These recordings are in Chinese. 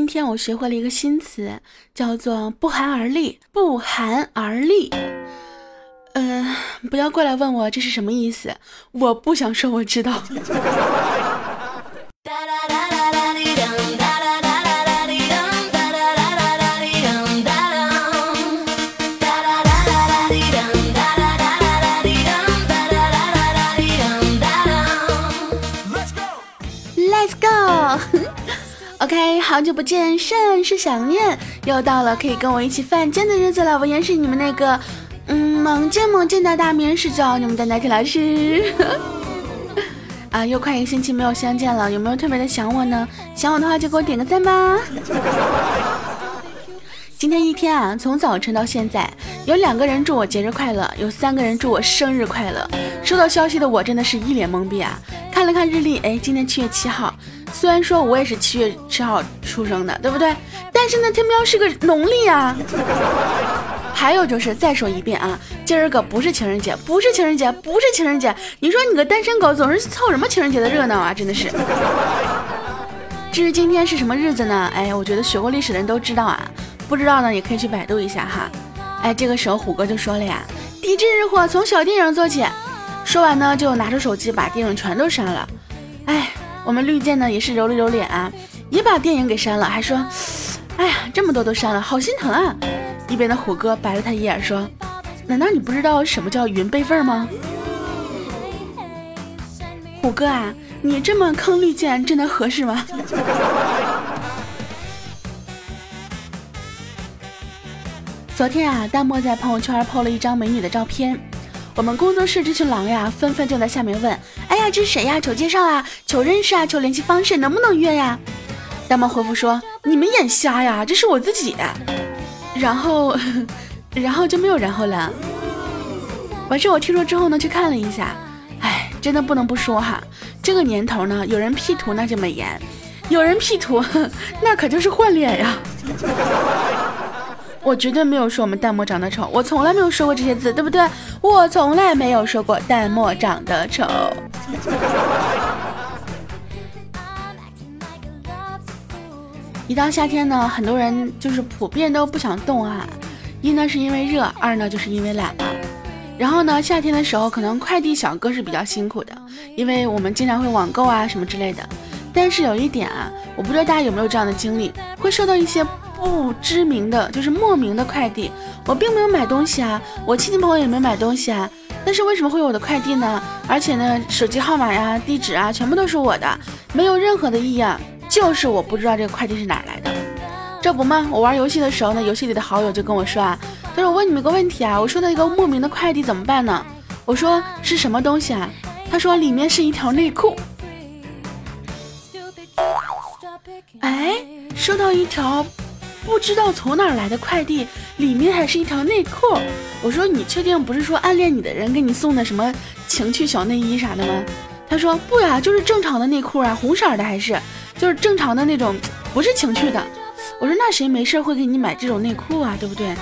今天我学会了一个新词，叫做不寒而栗。不寒而栗，嗯，不要过来问我这是什么意思，我不想说我知道。OK，好久不见，甚是想念。又到了可以跟我一起犯贱的日子了。我也是你们那个，嗯，猛贱猛贱的大名人是叫你们的奶铁老师。啊，又快一个星期没有相见了，有没有特别的想我呢？想我的话就给我点个赞吧。今天一天啊，从早晨到现在，有两个人祝我节日快乐，有三个人祝我生日快乐。收到消息的我真的是一脸懵逼啊！看了看日历，哎，今天七月七号。虽然说我也是七月七号出生的，对不对？但是呢，天喵是个农历啊。还有就是再说一遍啊，今儿个不是情人节，不是情人节，不是情人节。你说你个单身狗总是凑什么情人节的热闹啊？真的是。至于今天是什么日子呢？哎，我觉得学过历史的人都知道啊。不知道呢，也可以去百度一下哈。哎，这个时候虎哥就说了呀：“抵制日货，从小电影做起。”说完呢，就拿出手机把电影全都删了。哎，我们绿箭呢也是揉了揉脸啊，也把电影给删了，还说：“哎呀，这么多都删了，好心疼啊。”一边的虎哥白了他一眼说：“难道你不知道什么叫云备份吗？”虎哥啊，你这么坑绿箭真的合适吗？昨天啊，弹幕在朋友圈 PO 了一张美女的照片，我们工作室这群狼呀，纷纷就在下面问：“哎呀，这是谁呀？求介绍啊，求认识啊，求联系方式，能不能约呀？”弹幕回复说：“你们眼瞎呀，这是我自己。”然后，然后就没有然后了。完事我听说之后呢，去看了一下，哎，真的不能不说哈，这个年头呢，有人 P 图那就美颜，有人 P 图 那可就是换脸呀。我绝对没有说我们弹幕长得丑，我从来没有说过这些字，对不对？我从来没有说过弹幕长得丑。一到夏天呢，很多人就是普遍都不想动啊，一呢是因为热，二呢就是因为懒了。然后呢，夏天的时候可能快递小哥是比较辛苦的，因为我们经常会网购啊什么之类的。但是有一点啊，我不知道大家有没有这样的经历，会收到一些。不知名的就是莫名的快递，我并没有买东西啊，我亲戚朋友也没买东西啊，但是为什么会有我的快递呢？而且呢，手机号码呀、地址啊，全部都是我的，没有任何的异样，就是我不知道这个快递是哪来的。这不吗？我玩游戏的时候呢，游戏里的好友就跟我说啊，他说我问你们一个问题啊，我收到一个莫名的快递怎么办呢？我说是什么东西啊？他说里面是一条内裤。哎，收到一条。不知道从哪来的快递，里面还是一条内裤。我说你确定不是说暗恋你的人给你送的什么情趣小内衣啥的吗？他说不呀，就是正常的内裤啊，红色的还是，就是正常的那种，不是情趣的。我说那谁没事会给你买这种内裤啊，对不对？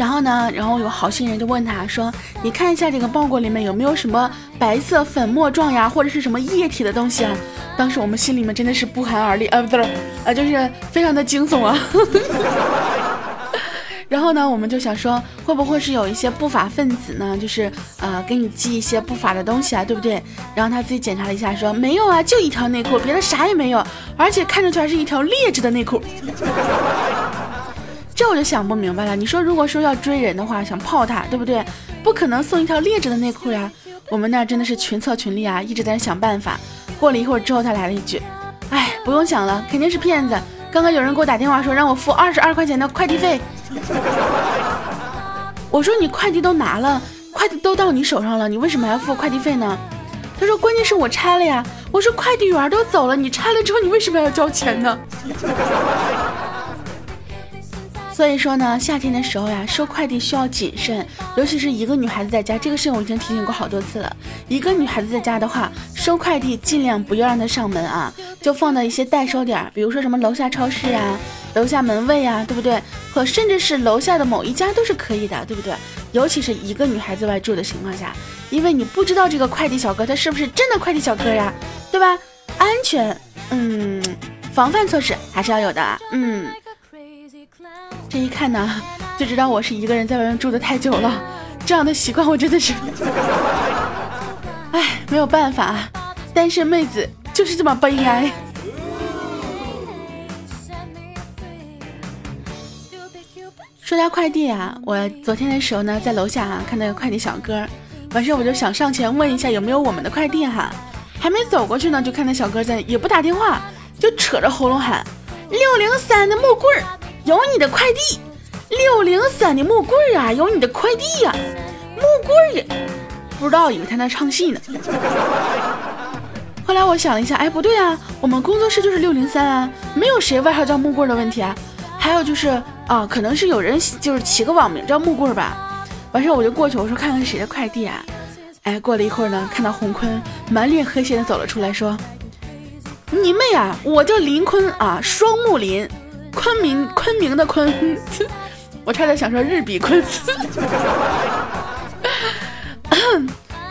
然后呢，然后有好心人就问他说，你看一下这个包裹里面有没有什么白色粉末状呀，或者是什么液体的东西啊？当时我们心里面真的是不寒而栗啊，不对，啊，就是非常的惊悚啊。然后呢，我们就想说，会不会是有一些不法分子呢？就是呃，给你寄一些不法的东西啊，对不对？然后他自己检查了一下，说没有啊，就一条内裤，别的啥也没有，而且看上去还是一条劣质的内裤。这我就想不明白了。你说，如果说要追人的话，想泡他，对不对？不可能送一条劣质的内裤呀。我们那真的是群策群力啊，一直在想办法。过了一会儿之后，他来了一句：“哎，不用想了，肯定是骗子。刚刚有人给我打电话说让我付二十二块钱的快递费。我说你快递都拿了，快递都到你手上了，你为什么还要付快递费呢？他说关键是我拆了呀。我说快递员都走了，你拆了之后你为什么要交钱呢？”所以说呢，夏天的时候呀，收快递需要谨慎，尤其是一个女孩子在家，这个事情我已经提醒过好多次了。一个女孩子在家的话，收快递尽量不要让她上门啊，就放到一些代收点，比如说什么楼下超市啊、楼下门卫啊，对不对？或甚至是楼下的某一家都是可以的，对不对？尤其是一个女孩子外住的情况下，因为你不知道这个快递小哥他是不是真的快递小哥呀，对吧？安全，嗯。防范措施还是要有的。嗯，这一看呢，就知道我是一个人在外面住的太久了，这样的习惯我真的是，哎，没有办法，单身妹子就是这么悲哀。说到快递啊，我昨天的时候呢，在楼下啊看到个快递小哥，完事我就想上前问一下有没有我们的快递哈，还没走过去呢，就看那小哥在也不打电话，就扯着喉咙喊：“六零三的木棍儿有你的快递，六零三的木棍儿啊有你的快递呀，木棍儿，不知道以为他在唱戏呢。后来我想了一下，哎不对啊，我们工作室就是六零三啊，没有谁外号叫木棍的问题啊，还有就是。啊，可能是有人就是起个网名叫木棍吧，完事我就过去，我说看看谁的快递啊？哎，过了一会儿呢，看到洪坤满脸黑线的走了出来，说：“你妹啊，我叫林坤啊，双木林，昆明昆明的昆。”我差点想说日比昆。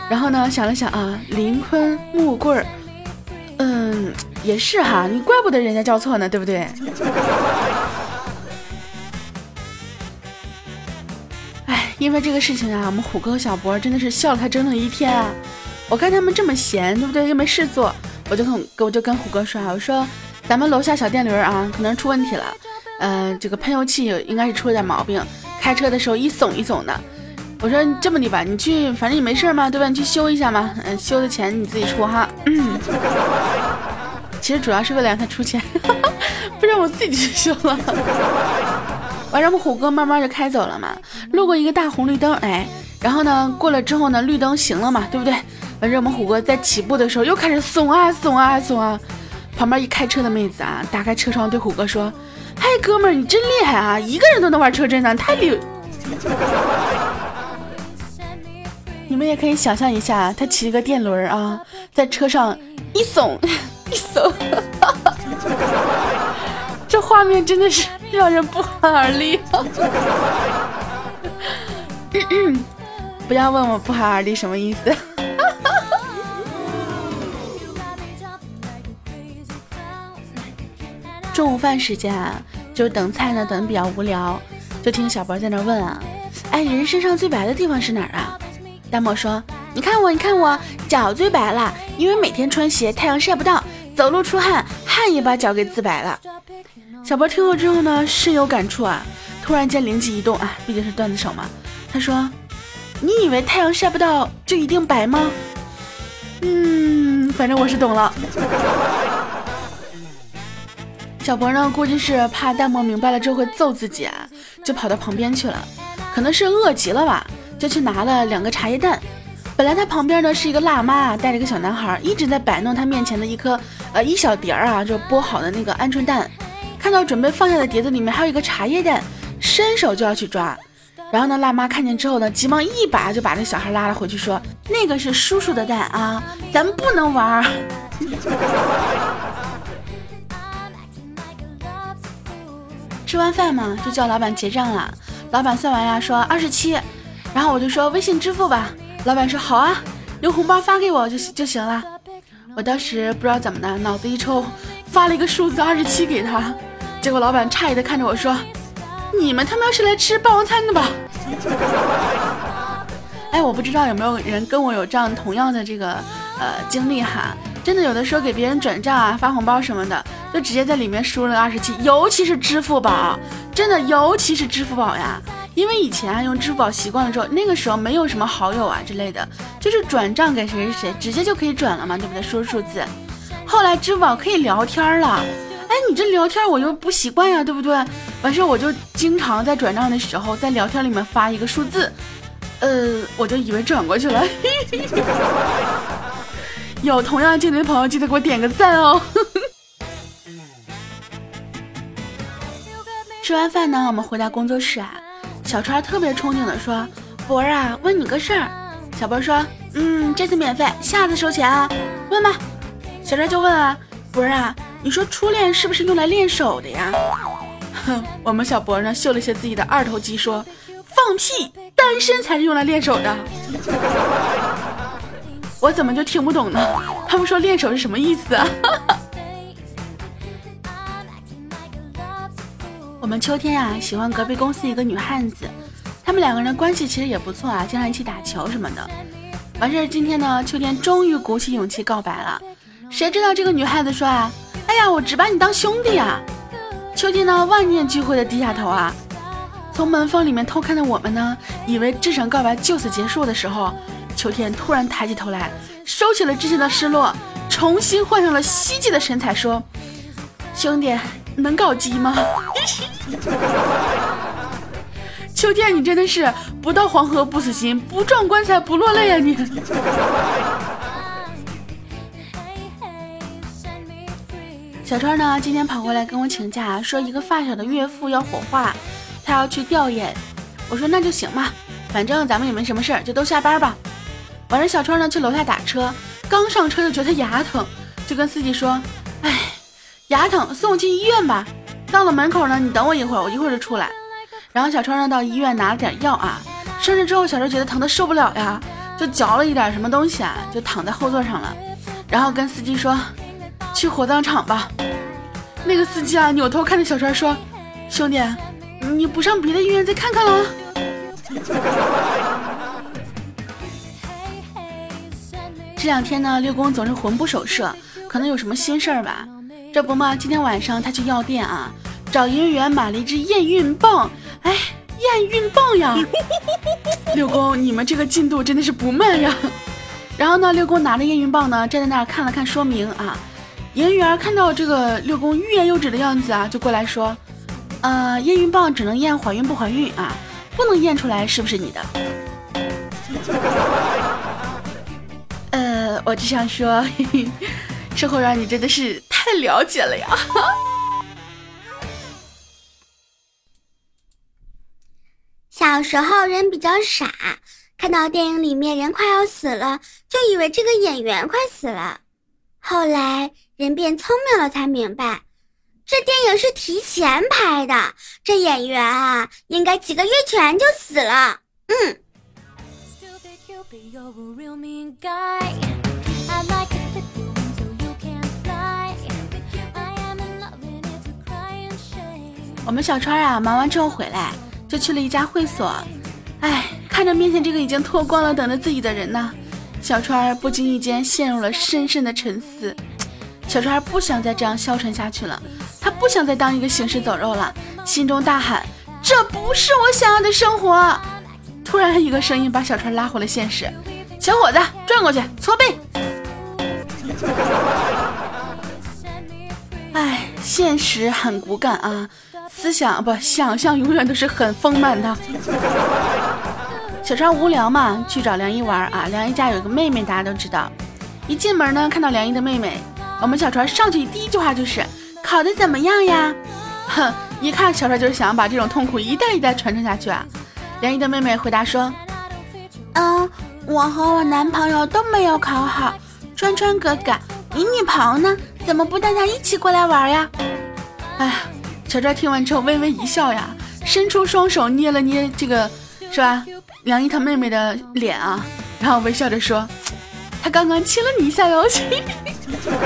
然后呢，想了想啊，林坤木棍儿，嗯，也是哈，你怪不得人家叫错呢，对不对？哎因为这个事情啊，我们虎哥和小博真的是笑了他整整一天啊！我看他们这么闲，对不对？又没事做，我就跟我就跟虎哥说啊，我说咱们楼下小电驴啊，可能出问题了，嗯，这个喷油器应该是出了点毛病，开车的时候一耸一耸的。我说这么的吧，你去，反正你没事嘛，对吧？你去修一下嘛，嗯，修的钱你自己出哈。其实主要是为了让他出钱，不然我自己去修了。完，让我们虎哥慢慢就开走了嘛。路过一个大红绿灯，哎，然后呢，过了之后呢，绿灯行了嘛，对不对？完，让我们虎哥在起步的时候又开始怂啊怂啊怂啊。旁边一开车的妹子啊，打开车窗对虎哥说：“嗨，哥们儿，你真厉害啊，一个人都能玩车震呢，太厉！”你们也可以想象一下，他骑个电轮啊，在车上一耸 一耸，这画面真的是。让人不寒而栗。不要问我不寒而栗什么意思。中午饭时间啊，就等菜呢，等比较无聊，就听小博在那问啊，哎，人身上最白的地方是哪儿啊？大漠说，你看我，你看我，脚最白了，因为每天穿鞋，太阳晒不到，走路出汗，汗也把脚给自白了。小博听后之后呢，深有感触啊！突然间灵机一动啊，毕竟是段子手嘛。他说：“你以为太阳晒不到就一定白吗？”嗯，反正我是懂了。小博呢，估计是怕淡漠明白了之后会揍自己啊，就跑到旁边去了。可能是饿极了吧，就去拿了两个茶叶蛋。本来他旁边呢是一个辣妈，带着一个小男孩，一直在摆弄他面前的一颗呃一小碟儿啊，就剥好的那个鹌鹑蛋。看到准备放下的碟子里面还有一个茶叶蛋，伸手就要去抓，然后呢，辣妈看见之后呢，急忙一把就把这小孩拉了回去，说：“那个是叔叔的蛋啊，咱们不能玩。”吃完饭嘛，就叫老板结账了。老板算完呀，说二十七，然后我就说微信支付吧。老板说好啊，留红包发给我就就行了。我当时不知道怎么的，脑子一抽，发了一个数字二十七给他。结果老板诧异的看着我说：“你们他妈是来吃霸王餐的吧？” 哎，我不知道有没有人跟我有这样同样的这个呃经历哈。真的有的时候给别人转账啊、发红包什么的，就直接在里面输了二十七，尤其是支付宝，真的尤其是支付宝呀。因为以前啊用支付宝习惯了之后，那个时候没有什么好友啊之类的，就是转账给谁谁谁，直接就可以转了嘛，对不对？输数字。后来支付宝可以聊天了。哎，你这聊天我又不习惯呀，对不对？完事我就经常在转账的时候，在聊天里面发一个数字，呃，我就以为转过去了。有同样经历的朋友，记得给我点个赞哦。吃完饭呢，我们回到工作室啊，小川特别憧憬的说：“博儿啊，问你个事儿。”小博说：“嗯，这次免费，下次收钱啊，问吧。”小川就问啊：“博儿啊。”你说初恋是不是用来练手的呀？哼，我们小博呢秀了一下自己的二头肌，说放屁，单身才是用来练手的。我怎么就听不懂呢？他们说练手是什么意思啊？我们秋天呀喜欢隔壁公司一个女汉子，他们两个人关系其实也不错啊，经常一起打球什么的。完事儿今天呢，秋天终于鼓起勇气告白了。谁知道这个女汉子说啊，哎呀，我只把你当兄弟啊。秋天呢万念俱灰的低下头啊，从门缝里面偷看的我们呢，以为这场告白就此结束的时候，秋天突然抬起头来，收起了之前的失落，重新换上了希冀的神采，说：“兄弟。”能搞基吗？秋天，你真的是不到黄河不死心，不撞棺材不落泪呀！你。小川呢，今天跑过来跟我请假，说一个发小的岳父要火化，他要去吊唁。我说那就行吧，反正咱们也没什么事儿，就都下班吧。晚上小川呢去楼下打车，刚上车就觉得牙疼，就跟司机说：“哎。”牙疼，送我去医院吧。到了门口呢，你等我一会儿，我一会儿就出来。然后小川呢到医院拿了点药啊，上车之后小川觉得疼的受不了呀，就嚼了一点什么东西啊，就躺在后座上了。然后跟司机说，去火葬场吧。那个司机啊扭头看着小川说，兄弟，你不上别的医院再看看了？这两天呢，六公总是魂不守舍，可能有什么心事儿吧。这不嘛，今天晚上他去药店啊，找营业员买了一支验孕棒。哎，验孕棒呀！六公，你们这个进度真的是不慢呀。然后呢，六公拿着验孕棒呢，站在那儿看了看说明啊。营业员看到这个六公欲言又止的样子啊，就过来说：“呃，验孕棒只能验怀孕不怀孕啊，不能验出来是不是你的。”呃，我只想说，嘿嘿，生活让你真的是。太了解了呀！小时候人比较傻，看到电影里面人快要死了，就以为这个演员快死了。后来人变聪明了，才明白这电影是提前拍的，这演员啊，应该几个月前就死了。嗯。我们小川啊，忙完之后回来就去了一家会所。哎，看着面前这个已经脱光了等着自己的人呢，小川不经意间陷入了深深的沉思。小川不想再这样消沉下去了，他不想再当一个行尸走肉了，心中大喊：“这不是我想要的生活！”突然，一个声音把小川拉回了现实：“小伙子，转过去，搓背。”哎，现实很骨感啊。思想不，想象永远都是很丰满的。小川无聊嘛，去找梁一玩啊。梁一家有个妹妹，大家都知道。一进门呢，看到梁一的妹妹，我们小川上去第一句话就是：“考的怎么样呀？”哼，一看小川就是想把这种痛苦一代一代传承下去啊。梁一的妹妹回答说：“嗯，我和我男朋友都没有考好。川川哥哥，你女朋友呢？怎么不带她一起过来玩呀？”哎呀。小川听完之后微微一笑呀，伸出双手捏了捏这个，是吧？梁一他妹妹的脸啊，然后微笑着说：“他刚刚亲了你一下哟。”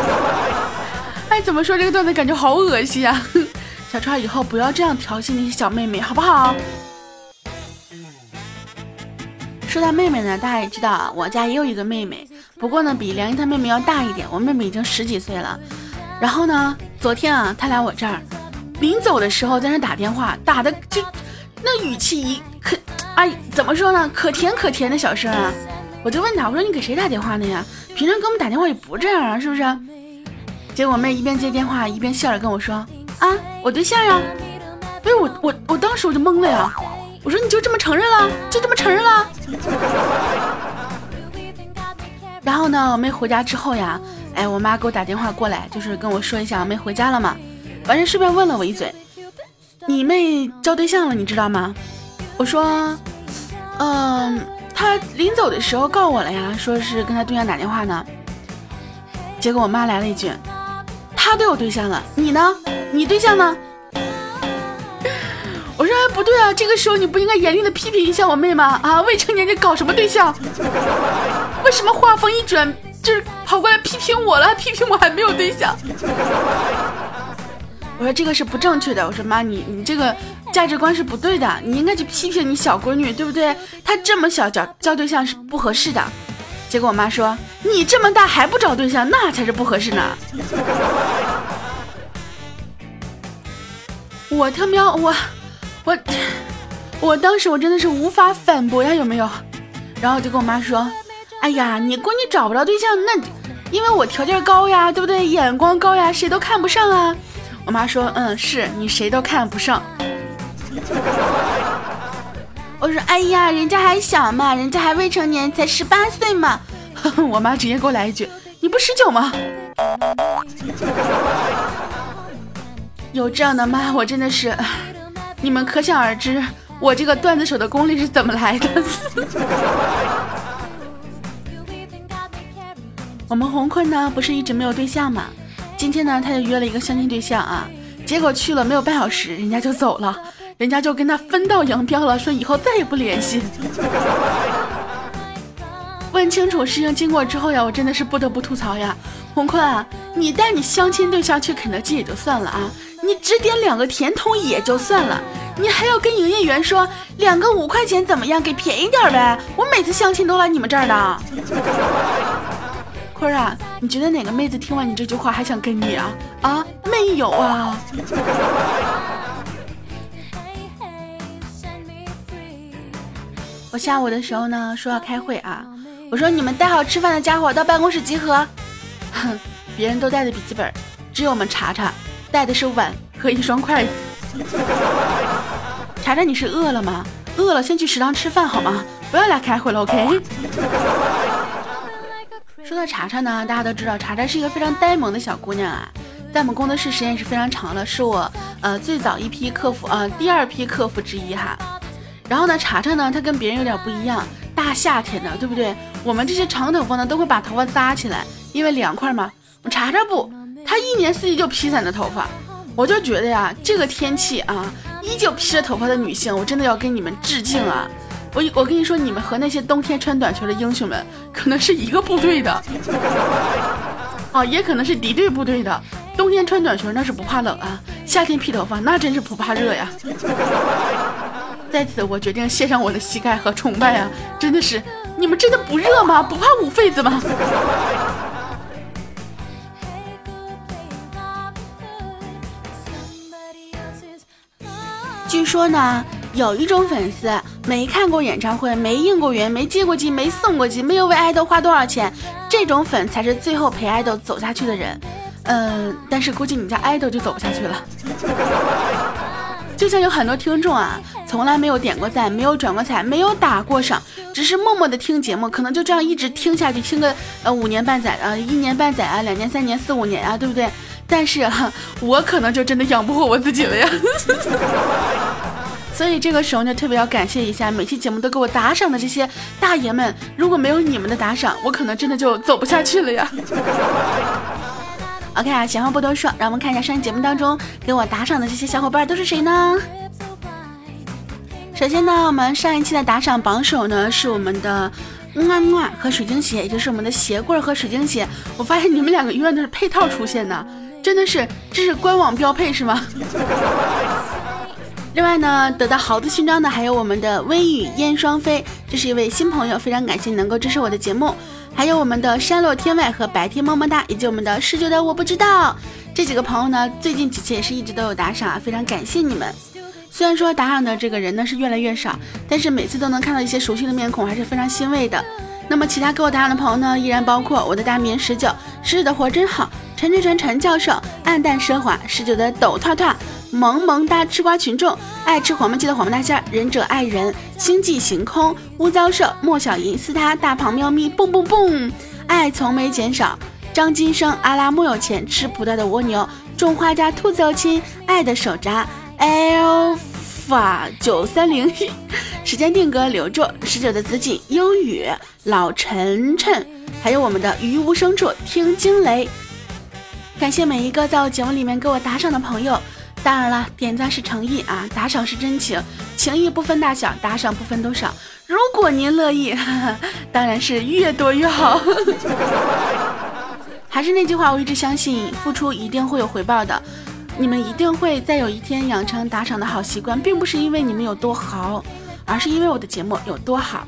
哎，怎么说这个段子感觉好恶心啊！小川以后不要这样调戏那些小妹妹，好不好？说到妹妹呢，大家也知道啊，我家也有一个妹妹，不过呢比梁一他妹妹要大一点，我妹妹已经十几岁了。然后呢，昨天啊，她来我这儿。临走的时候在那打电话，打的就那语气一可，哎，怎么说呢？可甜可甜的小声啊！我就问他，我说你给谁打电话呢呀？平常给我们打电话也不这样啊，是不是？结果我妹一边接电话一边笑着跟我说：“啊，我对象呀！”哎，我我我当时我就懵了呀！我说你就这么承认了？就这么承认了？然后呢，我妹回家之后呀，哎，我妈给我打电话过来，就是跟我说一下我妹回家了嘛。完事顺便问了我一嘴，你妹交对象了，你知道吗？我说，嗯，她临走的时候告我了呀，说是跟她对象打电话呢。结果我妈来了一句，她都有对象了，你呢？你对象呢？我说不对啊，这个时候你不应该严厉的批评一下我妹吗？啊，未成年人搞什么对象？为什么话锋一转就是跑过来批评我了？批评我还没有对象？我说这个是不正确的。我说妈，你你这个价值观是不对的，你应该去批评你小闺女，对不对？她这么小找交对象是不合适的。结果我妈说，你这么大还不找对象，那才是不合适呢。我他喵，我我我当时我真的是无法反驳呀，有没有？然后就跟我妈说，哎呀，你闺女找不着对象，那因为我条件高呀，对不对？眼光高呀，谁都看不上啊。我妈说，嗯，是你谁都看不上。我说，哎呀，人家还小嘛，人家还未成年，才十八岁嘛。我妈直接给我来一句，你不十九吗？有这样的妈，我真的是，你们可想而知，我这个段子手的功力是怎么来的。我们红坤呢，不是一直没有对象吗？今天呢，他就约了一个相亲对象啊，结果去了没有半小时，人家就走了，人家就跟他分道扬镳了，说以后再也不联系。问清楚事情经过之后呀，我真的是不得不吐槽呀，红坤啊，你带你相亲对象去肯德基也就算了啊。你只点两个甜筒也就算了，你还要跟营业员说两个五块钱怎么样？给便宜点呗！我每次相亲都来你们这儿的。坤儿啊，你觉得哪个妹子听完你这句话还想跟你啊？啊，没有啊。我下午的时候呢，说要开会啊，我说你们带好吃饭的家伙到办公室集合。哼，别人都带的笔记本，只有我们查查。带的是碗和一双筷子。查查，你是饿了吗？饿了先去食堂吃饭好吗？不要来开会了，OK？说到查查呢，大家都知道，查查是一个非常呆萌的小姑娘啊，在我们工作室时间也是非常长了，是我呃最早一批客服啊，第二批客服之一哈。然后呢，查查呢，她跟别人有点不一样，大夏天的，对不对？我们这些长头发呢，都会把头发扎起来，因为凉快嘛。查查不。她一年四季就披散着头发，我就觉得呀，这个天气啊，依旧披着头发的女性，我真的要跟你们致敬啊！我我跟你说，你们和那些冬天穿短裙的英雄们，可能是一个部队的，哦，也可能是敌对部队的。冬天穿短裙那是不怕冷啊，夏天披头发那真是不怕热呀。在此，我决定献上我的膝盖和崇拜啊！真的是，你们真的不热吗？不怕捂痱子吗？据说呢，有一种粉丝没看过演唱会，没应过援，没接过机，没送过机，没有为爱豆花多少钱，这种粉才是最后陪爱豆走下去的人。嗯，但是估计你家爱豆就走不下去了。就像有很多听众啊，从来没有点过赞，没有转过彩，没有打过赏，只是默默的听节目，可能就这样一直听下去，听个呃五年半载啊，一年半载啊，两年三年四五年啊，对不对？但是哈，我可能就真的养不活我自己了呀。所以这个时候呢，特别要感谢一下每期节目都给我打赏的这些大爷们，如果没有你们的打赏，我可能真的就走不下去了呀。OK 啊，闲话不多说，让我们看一下上期节目当中给我打赏的这些小伙伴都是谁呢？首先呢，我们上一期的打赏榜首呢是我们的么么和水晶鞋，也就是我们的鞋柜和水晶鞋。我发现你们两个永远都是配套出现的，真的是，这是官网标配是吗？另外呢，得到豪子勋章的还有我们的微雨燕双飞，这是一位新朋友，非常感谢能够支持我的节目。还有我们的山落天外和白天么么哒，以及我们的十九的我不知道这几个朋友呢，最近几期也是一直都有打赏啊，非常感谢你们。虽然说打赏的这个人呢是越来越少，但是每次都能看到一些熟悉的面孔，还是非常欣慰的。那么其他给我打赏的朋友呢，依然包括我的大名十九，十九的活真好，陈陈陈陈教授，暗淡奢华，十九的抖拓拓。萌萌哒吃瓜群众，爱吃黄焖鸡的黄焖大仙，忍者爱人，星际行空，乌糟社，莫小银，斯他，大胖喵咪，蹦蹦蹦，爱从没减少，张金生，阿拉木有钱，吃葡萄的蜗牛，种花家兔子有亲，爱的手札，alpha 九三零，时间定格留住，十九的紫锦，英语，老晨晨，还有我们的于无声处听惊雷，感谢每一个在我节目里面给我打赏的朋友。当然了，点赞是诚意啊，打赏是真情，情谊不分大小，打赏不分多少。如果您乐意，当然是越多越好。还是那句话，我一直相信付出一定会有回报的。你们一定会在有一天养成打赏的好习惯，并不是因为你们有多好，而是因为我的节目有多好。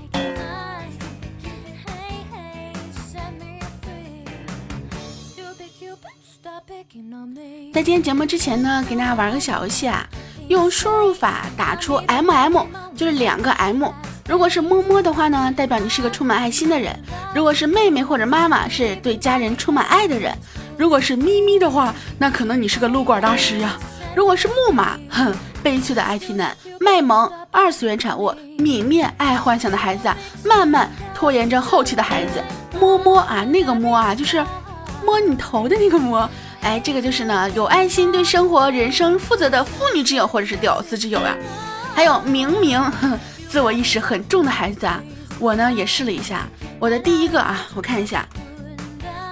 在今天节目之前呢，给大家玩个小游戏啊，用输入法打出 M M，就是两个 M。如果是摸摸的话呢，代表你是个充满爱心的人；如果是妹妹或者妈妈，是对家人充满爱的人；如果是咪咪的话，那可能你是个撸管大师呀；如果是木马，哼，悲催的 IT 男；卖萌，二次元产物；泯灭，爱幻想的孩子；啊。慢慢，拖延着后期的孩子；摸摸啊，那个摸啊，就是摸你头的那个摸。哎，这个就是呢，有爱心、对生活、人生负责的妇女之友，或者是屌丝之友啊。还有明明自我意识很重的孩子啊，我呢也试了一下，我的第一个啊，我看一下，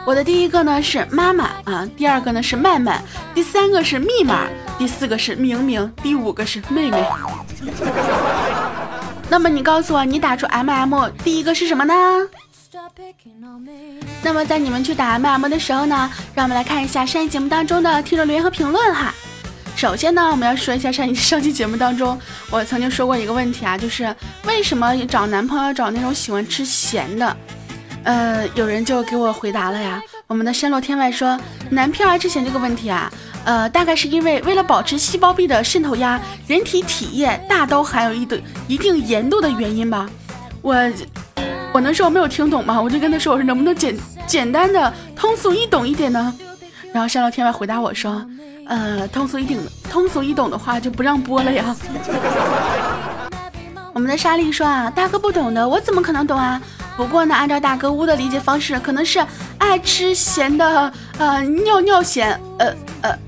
我的第一个呢是妈妈啊，第二个呢是曼曼，第三个是密码，第四个是明明，第五个是妹妹。那么你告诉我，你打出 M M，第一个是什么呢？那么在你们去打 MM 的时候呢，让我们来看一下上期节目当中的听众留言和评论哈。首先呢，我们要说一下上一上期节目当中，我曾经说过一个问题啊，就是为什么找男朋友找那种喜欢吃咸的？呃，有人就给我回答了呀。我们的山落天外说，男票爱吃咸这个问题啊，呃，大概是因为为了保持细胞壁的渗透压，人体体液大都含有一定一定盐度的原因吧。我。我能说我没有听懂吗？我就跟他说，我说能不能简简单的通俗易懂一点呢？然后山老天外回答我说，呃，通俗易懂，通俗易懂的话就不让播了呀。我们的莎莉说啊，大哥不懂的，我怎么可能懂啊？不过呢，按照大哥屋的理解方式，可能是爱吃咸的，呃，尿尿咸，呃呃。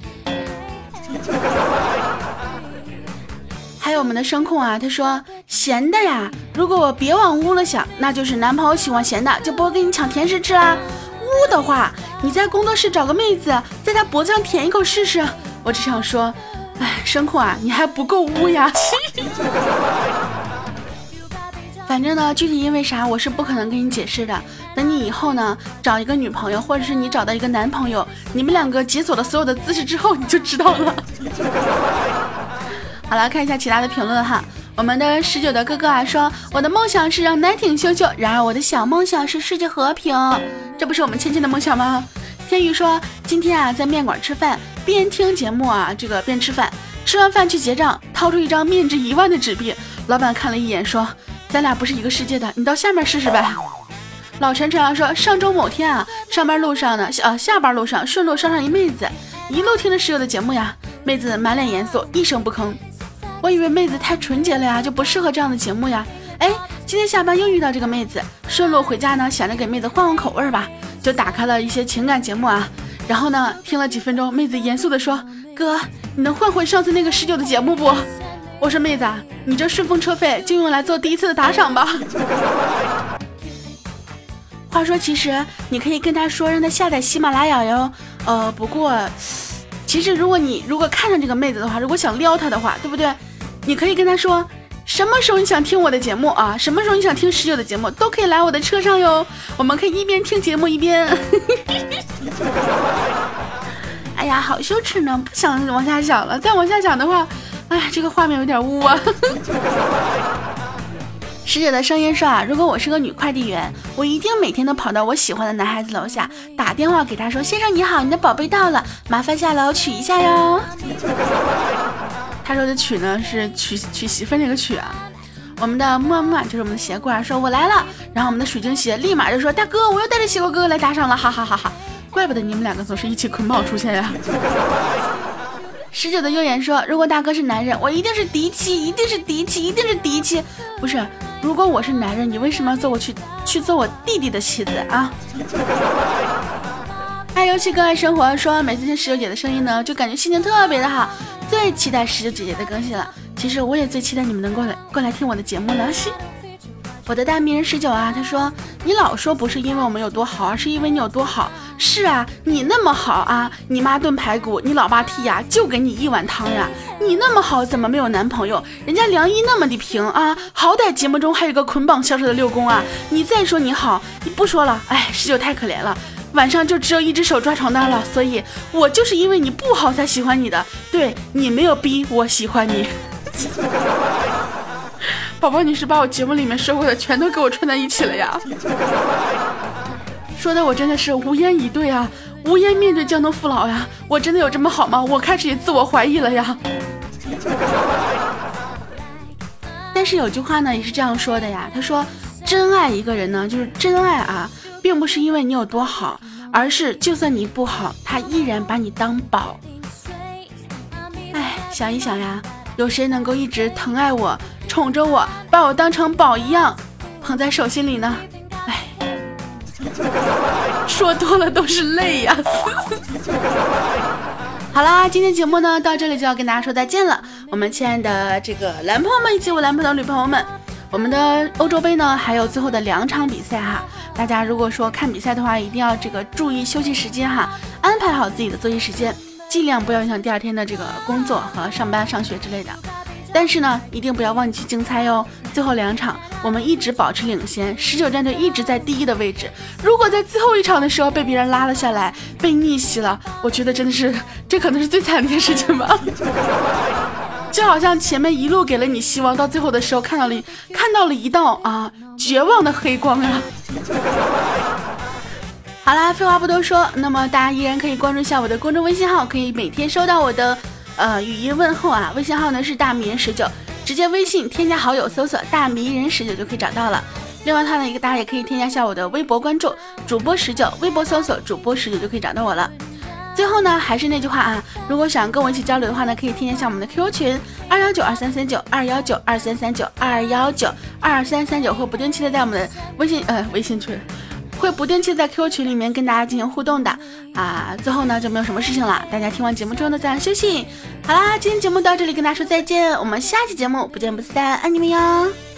还有我们的声控啊，他说咸的呀。如果我别往污了想，那就是男朋友喜欢咸的，就不会跟你抢甜食吃啦。污的话，你在工作室找个妹子，在她脖子上舔一口试试。我只想说，哎，声控啊，你还不够污呀。反正呢，具体因为啥，我是不可能跟你解释的。等你以后呢，找一个女朋友，或者是你找到一个男朋友，你们两个解锁了所有的姿势之后，你就知道了。好了，看一下其他的评论哈。我们的十九的哥哥啊说，我的梦想是让南挺秀秀，然而我的小梦想是世界和平。这不是我们芊芊的梦想吗？天宇说，今天啊在面馆吃饭，边听节目啊这个边吃饭，吃完饭去结账，掏出一张面值一万的纸币，老板看了一眼说，咱俩不是一个世界的，你到下面试试呗。老陈陈啊说，上周某天啊上班路上呢，呃下班路上顺路捎上一妹子，一路听着室友的节目呀，妹子满脸严肃，一声不吭。我以为妹子太纯洁了呀，就不适合这样的节目呀。哎，今天下班又遇到这个妹子，顺路回家呢，想着给妹子换换口味吧，就打开了一些情感节目啊。然后呢，听了几分钟，妹子严肃的说：“哥，你能换回上次那个十九的节目不？”我说：“妹子，你这顺风车费就用来做第一次的打赏吧。”话说，其实你可以跟他说，让他下载喜马拉雅哟。呃，不过，其实如果你如果看上这个妹子的话，如果想撩她的话，对不对？你可以跟他说，什么时候你想听我的节目啊？什么时候你想听十九的节目，都可以来我的车上哟。我们可以一边听节目一边。哎呀，好羞耻呢，不想往下想了。再往下讲的话，哎，这个画面有点污啊。十九的声音说啊，如果我是个女快递员，我一定每天都跑到我喜欢的男孩子楼下，打电话给他说：“先生你好，你的宝贝到了，麻烦下楼取一下哟。”他说的娶呢是娶娶媳妇那个娶啊，我们的默默就是我们的鞋柜说我来了，然后我们的水晶鞋立马就说大哥我又带着鞋柜哥哥来打赏了，哈哈哈哈，怪不得你们两个总是一起捆绑出现呀。十九的右眼说如果大哥是男人，我一定是嫡妻，一定是嫡妻，一定是嫡妻，不是，如果我是男人，你为什么要做我去去做我弟弟的妻子啊？爱游戏更爱生活说每次听十九姐的声音呢，就感觉心情特别的好。最期待十九姐姐的更新了，其实我也最期待你们能过来过来听我的节目了。我的大名人十九啊，他说你老说不是因为我们有多好，而是因为你有多好。是啊，你那么好啊，你妈炖排骨，你老爸剔牙就给你一碗汤呀。你那么好，怎么没有男朋友？人家梁一那么的平啊，好歹节目中还有个捆绑销售的六公啊。你再说你好，你不说了，哎，十九太可怜了。晚上就只有一只手抓床单了，所以我就是因为你不好才喜欢你的，对你没有逼我喜欢你。宝宝，你是把我节目里面说过的全都给我串在一起了呀？说的我真的是无言以对啊，无言面对江东父老呀！我真的有这么好吗？我开始也自我怀疑了呀。但是有句话呢，也是这样说的呀。他说，真爱一个人呢，就是真爱啊，并不是因为你有多好，而是就算你不好，他依然把你当宝。哎，想一想呀，有谁能够一直疼爱我？宠着我，把我当成宝一样捧在手心里呢。哎，说多了都是泪呀。好啦，今天节目呢到这里就要跟大家说再见了。我们亲爱的这个男朋友们以及我男朋友的女朋友们，我们的欧洲杯呢还有最后的两场比赛哈。大家如果说看比赛的话，一定要这个注意休息时间哈，安排好自己的作息时间，尽量不要影响第二天的这个工作和上班、上学之类的。但是呢，一定不要忘记竞猜哟。最后两场，我们一直保持领先，十九战队一直在第一的位置。如果在最后一场的时候被别人拉了下来，被逆袭了，我觉得真的是，这可能是最惨的一件事情吧。就好像前面一路给了你希望，到最后的时候看到了看到了一道啊绝望的黑光啊。好啦，废话不多说，那么大家依然可以关注一下我的公众微信号，可以每天收到我的。呃，语音问候啊，微信号呢是大迷人十九，直接微信添加好友，搜索大迷人十九就可以找到了。另外，他呢一个大家也可以添加一下我的微博关注主播十九，微博搜索主播十九就可以找到我了。最后呢，还是那句话啊，如果想跟我一起交流的话呢，可以添加一下我们的 QQ 群二幺九二三三九二幺九二三三九二幺九二三三九，会不定期的在我们的微信呃微信群。会不定期在 QQ 群里面跟大家进行互动的啊，最后呢就没有什么事情了，大家听完节目之后呢早点休息。好啦，今天节目到这里跟大家说再见，我们下期节目不见不散，爱你们哟。